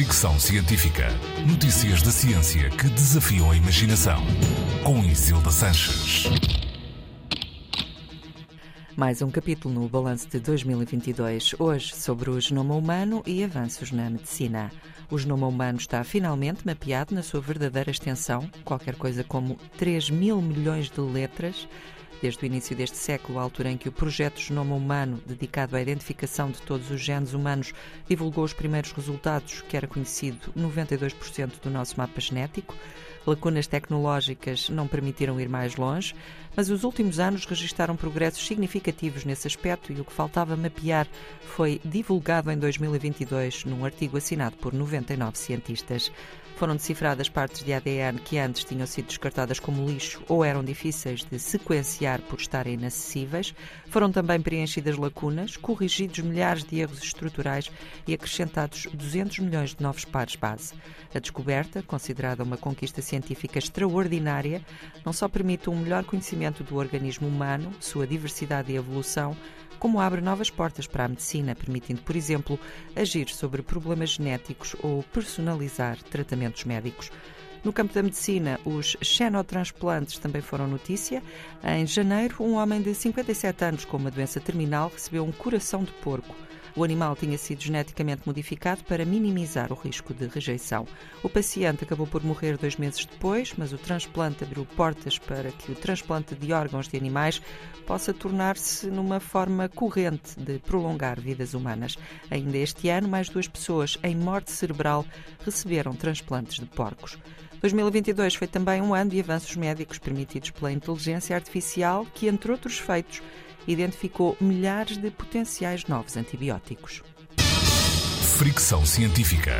Fricção Científica. Notícias da ciência que desafiam a imaginação. Com Isilda Sanches. Mais um capítulo no balanço de 2022, hoje sobre o genoma humano e avanços na medicina. O genoma humano está finalmente mapeado na sua verdadeira extensão, qualquer coisa como 3 mil milhões de letras desde o início deste século, a altura em que o projeto Genoma Humano, dedicado à identificação de todos os genes humanos, divulgou os primeiros resultados, que era conhecido 92% do nosso mapa genético. Lacunas tecnológicas não permitiram ir mais longe, mas os últimos anos registaram progressos significativos nesse aspecto e o que faltava mapear foi divulgado em 2022 num artigo assinado por 99 cientistas. Foram decifradas partes de ADN que antes tinham sido descartadas como lixo ou eram difíceis de sequenciar por estarem inacessíveis. Foram também preenchidas lacunas, corrigidos milhares de erros estruturais e acrescentados 200 milhões de novos pares base. A descoberta, considerada uma conquista científica extraordinária, não só permite um melhor conhecimento do organismo humano, sua diversidade e evolução, como abre novas portas para a medicina, permitindo, por exemplo, agir sobre problemas genéticos ou personalizar tratamentos médicos. No campo da medicina, os xenotransplantes também foram notícia. Em janeiro, um homem de 57 anos com uma doença terminal recebeu um coração de porco. O animal tinha sido geneticamente modificado para minimizar o risco de rejeição. O paciente acabou por morrer dois meses depois, mas o transplante abriu portas para que o transplante de órgãos de animais possa tornar-se numa forma corrente de prolongar vidas humanas. Ainda este ano, mais duas pessoas em morte cerebral receberam transplantes de porcos. 2022 foi também um ano de avanços médicos permitidos pela inteligência artificial, que, entre outros feitos, identificou milhares de potenciais novos antibióticos. Fricção científica.